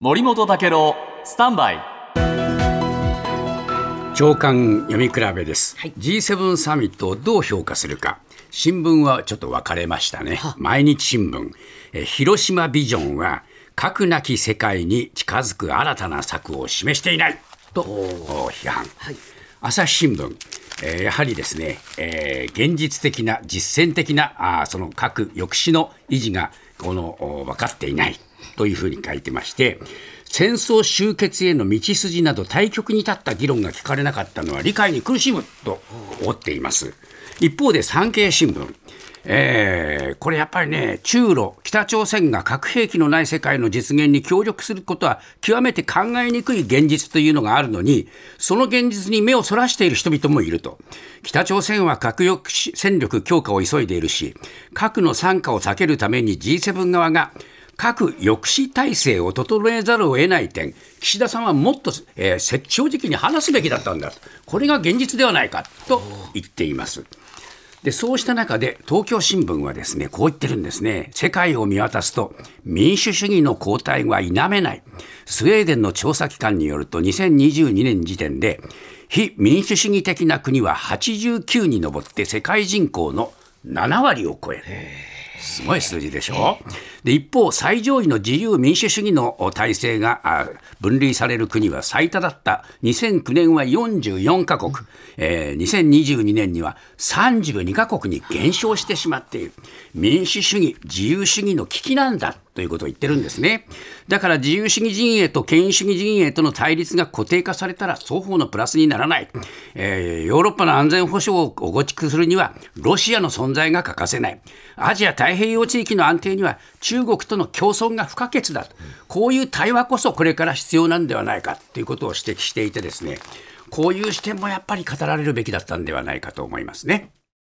森本武郎スタンバイ。長官読み比べです、G7 サミットをどう評価するか。新聞はちょっと分かれましたね。毎日新聞。え広島ビジョンは核なき世界に近づく新たな策を示していない。とお批判、朝日新聞。えーやはりですね、えー現実的な実践的なあーその核抑止の維持がこのお分かっていないというふうに書いてまして戦争終結への道筋など対極に立った議論が聞かれなかったのは理解に苦しむと思っています一方で産経新聞えーこれやっぱりね、中ロ、北朝鮮が核兵器のない世界の実現に協力することは極めて考えにくい現実というのがあるのに、その現実に目をそらしている人々もいると。北朝鮮は核抑止戦力強化を急いでいるし、核の参加を避けるために G7 側が核抑止体制を整えざるを得ない点、岸田さんはもっと、えーせ正直に話すべきだったんだと、これが現実ではないかと言っています。でそうした中で東京新聞はですねこう言ってるんですね。世界を見渡すと民主主義の後退は否めない。スウェーデンの調査機関によると2022年時点で非民主主義的な国は89に上って世界人口の7割を超える。すごい数字でしょ？で一方、最上位の自由民主主義の体制が分類される国は最多だった。2009年は44カ国、えー2022年には32カ国に減少してしまっている。民主主義、自由主義の危機なんだということを言ってるんですね。だから自由主義陣営と権威主義陣営との対立が固定化されたら双方のプラスにならない、えーヨーロッパの安全保障を構築するにはロシアの存在が欠かせないアジア太平洋地域の安定には中国との共存が不可欠だとこういう対話こそこれから必要なんではないかということを指摘していてですねこういう視点もやっぱり語られるべきだったんではないかと思いますね。